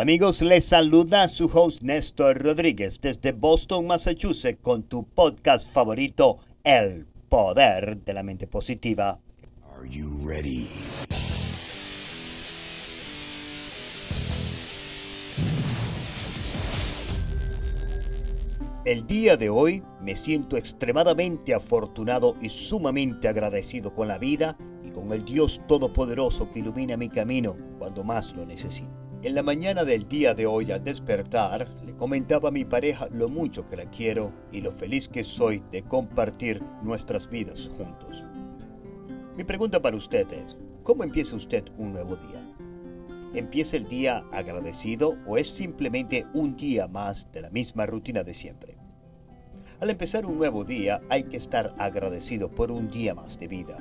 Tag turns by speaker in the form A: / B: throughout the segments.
A: Hola amigos, les saluda su host Néstor Rodríguez desde Boston, Massachusetts con tu podcast favorito, El Poder de la Mente Positiva.
B: Are you ready?
A: El día de hoy me siento extremadamente afortunado y sumamente agradecido con la vida con el Dios Todopoderoso que ilumina mi camino cuando más lo necesito. En la mañana del día de hoy al despertar, le comentaba a mi pareja lo mucho que la quiero y lo feliz que soy de compartir nuestras vidas juntos. Mi pregunta para usted es, ¿cómo empieza usted un nuevo día? ¿Empieza el día agradecido o es simplemente un día más de la misma rutina de siempre? Al empezar un nuevo día hay que estar agradecido por un día más de vida.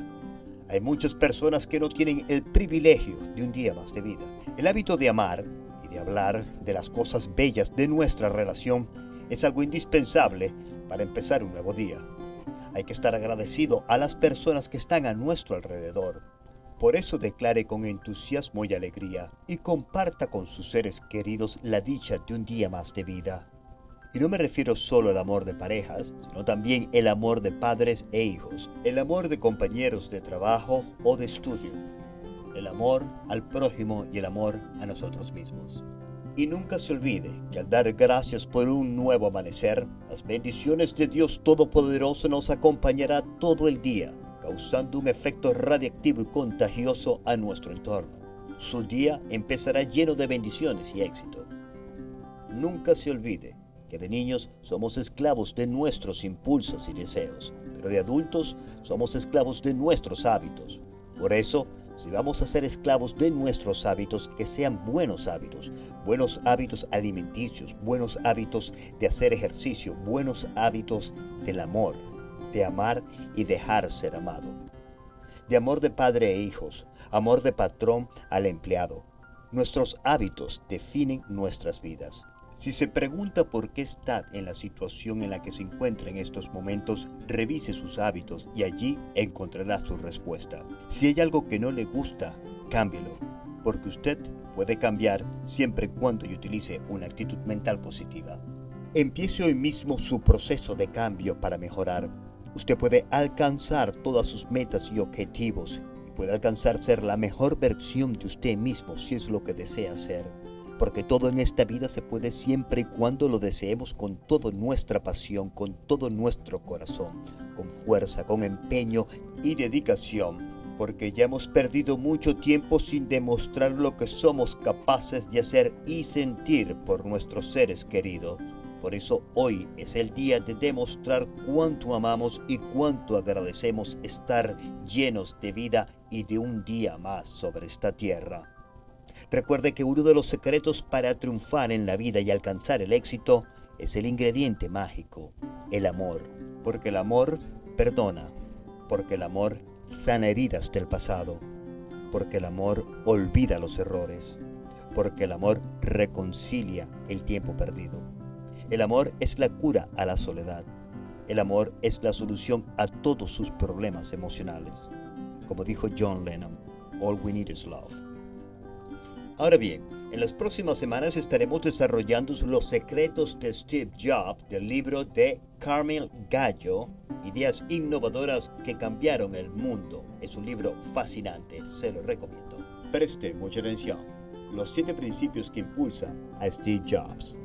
A: Hay muchas personas que no tienen el privilegio de un día más de vida. El hábito de amar y de hablar de las cosas bellas de nuestra relación es algo indispensable para empezar un nuevo día. Hay que estar agradecido a las personas que están a nuestro alrededor por eso declare con entusiasmo y alegría y comparta con sus seres queridos la dicha de un día más de vida. Y no me refiero solo al amor de parejas, sino también el amor de padres e hijos, el amor de compañeros de trabajo o de estudio, el amor al prójimo y el amor a nosotros mismos. Y nunca se olvide que al dar gracias por un nuevo amanecer, las bendiciones de Dios Todopoderoso nos acompañará todo el día causando un efecto radiactivo y contagioso a nuestro entorno. Su día empezará lleno de bendiciones y éxito. Nunca se olvide que de niños somos esclavos de nuestros impulsos y deseos, pero de adultos somos esclavos de nuestros hábitos. Por eso, si vamos a ser esclavos de nuestros hábitos, que sean buenos hábitos, buenos hábitos alimenticios, buenos hábitos de hacer ejercicio, buenos hábitos del amor, de amar y dejar ser amado. De amor de padre e hijos, amor de patrón al empleado. Nuestros hábitos definen nuestras vidas. Si se pregunta por qué está en la situación en la que se encuentra en estos momentos, revise sus hábitos y allí encontrará su respuesta. Si hay algo que no le gusta, cámbielo, porque usted puede cambiar siempre y cuando utilice una actitud mental positiva. Empiece hoy mismo su proceso de cambio para mejorar Usted puede alcanzar todas sus metas y objetivos y puede alcanzar ser la mejor versión de usted mismo si es lo que desea ser. Porque todo en esta vida se puede siempre y cuando lo deseemos con toda nuestra pasión, con todo nuestro corazón, con fuerza, con empeño y dedicación porque ya hemos perdido mucho tiempo sin demostrar lo que somos capaces de hacer y sentir por nuestros seres queridos. Por eso hoy es el día de demostrar cuánto amamos y cuánto agradecemos estar llenos de vida y de un día más sobre esta tierra. Recuerde que uno de los secretos para triunfar en la vida y alcanzar el éxito es el ingrediente mágico, el amor. Porque el amor perdona, porque el amor sana heridas del pasado, porque el amor olvida los errores, porque el amor reconcilia el tiempo perdido. El amor es la cura a la soledad. El amor es la solución a todos sus problemas emocionales. Como dijo John Lennon, All we need is love. Ahora bien, en las próximas semanas estaremos desarrollando los secretos de Steve Jobs del libro de Carmel Gallo, Ideas innovadoras que cambiaron el mundo. Es un libro fascinante, se lo recomiendo. Preste mucha atención. Los siete principios que impulsan a Steve Jobs.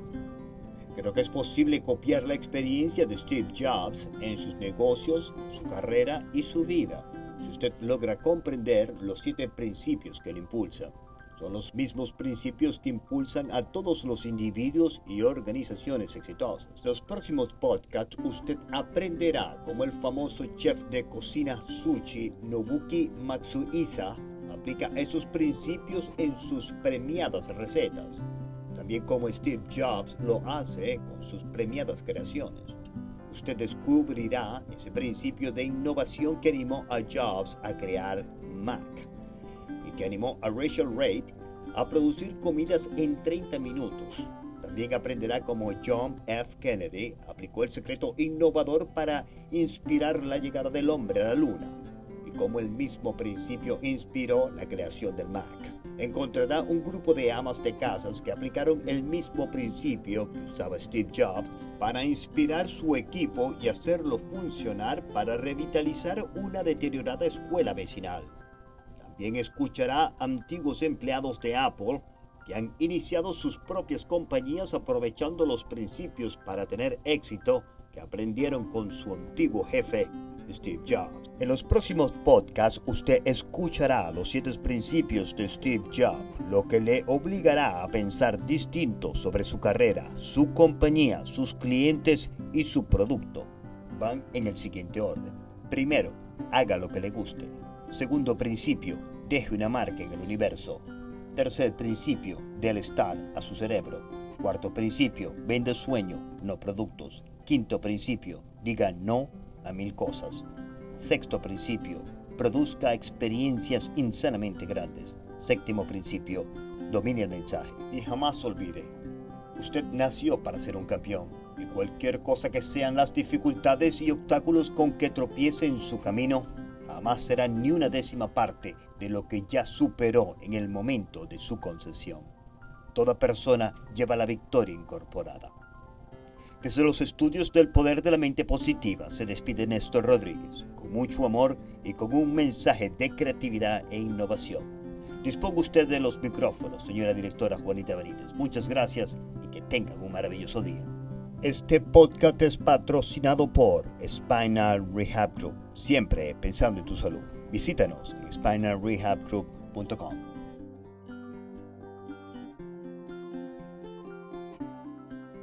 A: Creo que es posible copiar la experiencia de Steve Jobs en sus negocios, su carrera y su vida, si usted logra comprender los siete principios que le impulsan. Son los mismos principios que impulsan a todos los individuos y organizaciones exitosas. En los próximos podcasts usted aprenderá cómo el famoso chef de cocina sushi Nobuki Matsuisa aplica esos principios en sus premiadas recetas también como Steve Jobs lo hace con sus premiadas creaciones. Usted descubrirá ese principio de innovación que animó a Jobs a crear Mac que animó a Rachel Reid a producir comidas en 30 minutos. También aprenderá cómo John F. Kennedy aplicó el secreto innovador para inspirar la llegada del hombre a la luna como el mismo principio inspiró la creación del Mac. Encontrará un grupo de amas de casas que aplicaron el mismo principio que usaba Steve Jobs para inspirar su equipo y hacerlo funcionar para revitalizar una deteriorada escuela vecinal. También escuchará antiguos empleados de Apple que han iniciado sus propias compañías aprovechando los principios para tener éxito que aprendieron con su antiguo jefe, Steve Jobs. En los próximos podcasts usted escuchará los siete principios de Steve Jobs, lo que le obligará a pensar distinto sobre su carrera, su compañía, sus clientes y su producto. Van en el siguiente orden. Primero, haga lo que le guste. Segundo principio, deje una marca en el universo. Tercer principio, del estar a su cerebro. Cuarto principio, vende sueño, no productos. Quinto principio, diga no a mil cosas. Sexto principio, produzca experiencias insanamente grandes. Séptimo principio, domine el mensaje. Y jamás olvide, usted nació para ser un campeón. Y cualquier cosa que sean las dificultades y obstáculos con que tropiece en su camino, jamás será ni una décima parte de lo que ya superó en el momento de su concesión. Toda persona lleva la victoria incorporada. Desde los estudios del poder de la mente positiva se despide Néstor Rodríguez, con mucho amor y con un mensaje de creatividad e innovación. Disponga usted de los micrófonos, señora directora Juanita Benítez. Muchas gracias y que tengan un maravilloso día. Este podcast es patrocinado por Spinal Rehab Group, siempre pensando en tu salud. Visítanos en spinalrehabgroup.com.